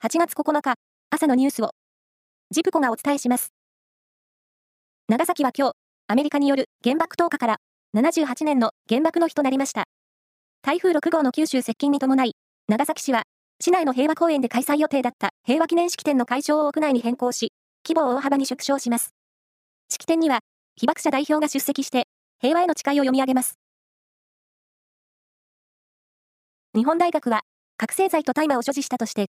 8月9日、朝のニュースを、ジプコがお伝えします。長崎は今日、アメリカによる原爆投下から78年の原爆の日となりました。台風6号の九州接近に伴い、長崎市は、市内の平和公園で開催予定だった平和記念式典の会場を屋内に変更し、規模を大幅に縮小します。式典には、被爆者代表が出席して、平和への誓いを読み上げます。日本大学は、覚醒剤と大麻を所持したとして、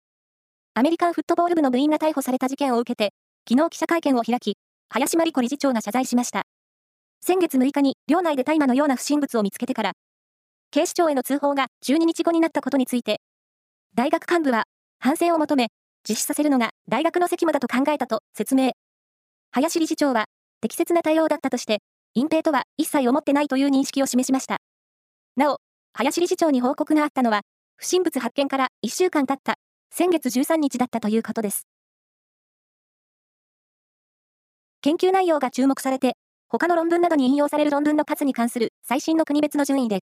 アメリカンフットボール部の部員が逮捕された事件を受けて、昨日記者会見を開き、林真理子理事長が謝罪しました。先月6日に寮内で大麻のような不審物を見つけてから、警視庁への通報が12日後になったことについて、大学幹部は反省を求め、実施させるのが大学の責務だと考えたと説明。林理事長は、適切な対応だったとして、隠蔽とは一切思ってないという認識を示しました。なお、林理事長に報告があったのは、不審物発見から1週間経った先月13日だったということです。研究内容が注目されて、他の論文などに引用される論文の数に関する最新の国別の順位で、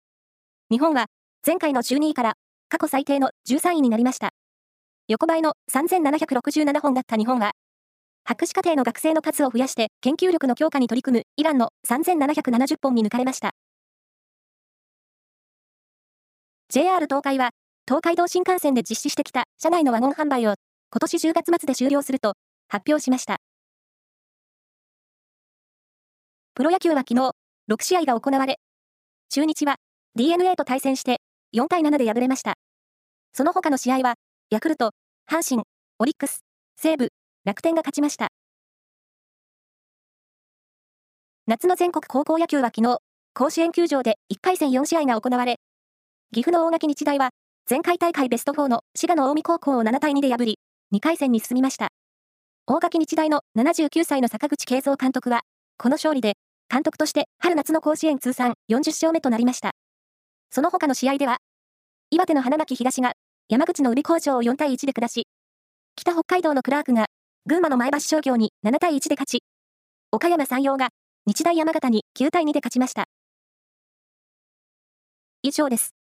日本は前回の12位から過去最低の13位になりました。横ばいの3767本だった日本は、博士課程の学生の数を増やして研究力の強化に取り組むイランの3770本に抜かれました。JR 東海は、東海道新幹線で実施してきた車内のワゴン販売を今年10月末で終了すると発表しました。プロ野球は昨日、6試合が行われ、中日は DNA と対戦して4対7で敗れました。その他の試合は、ヤクルト、阪神、オリックス、西武、楽天が勝ちました。夏の全国高校野球は昨日、甲子園球場で1回戦4試合が行われ、岐阜の大垣日大は、前回大会ベスト4の滋賀の近江高校を7対2で破り、2回戦に進みました。大垣日大の79歳の坂口慶三監督は、この勝利で、監督として春夏の甲子園通算40勝目となりました。その他の試合では、岩手の花巻東が山口の海工場を4対1で下し、北北海道のクラークが群馬の前橋商業に7対1で勝ち、岡山山陽が日大山形に9対2で勝ちました。以上です。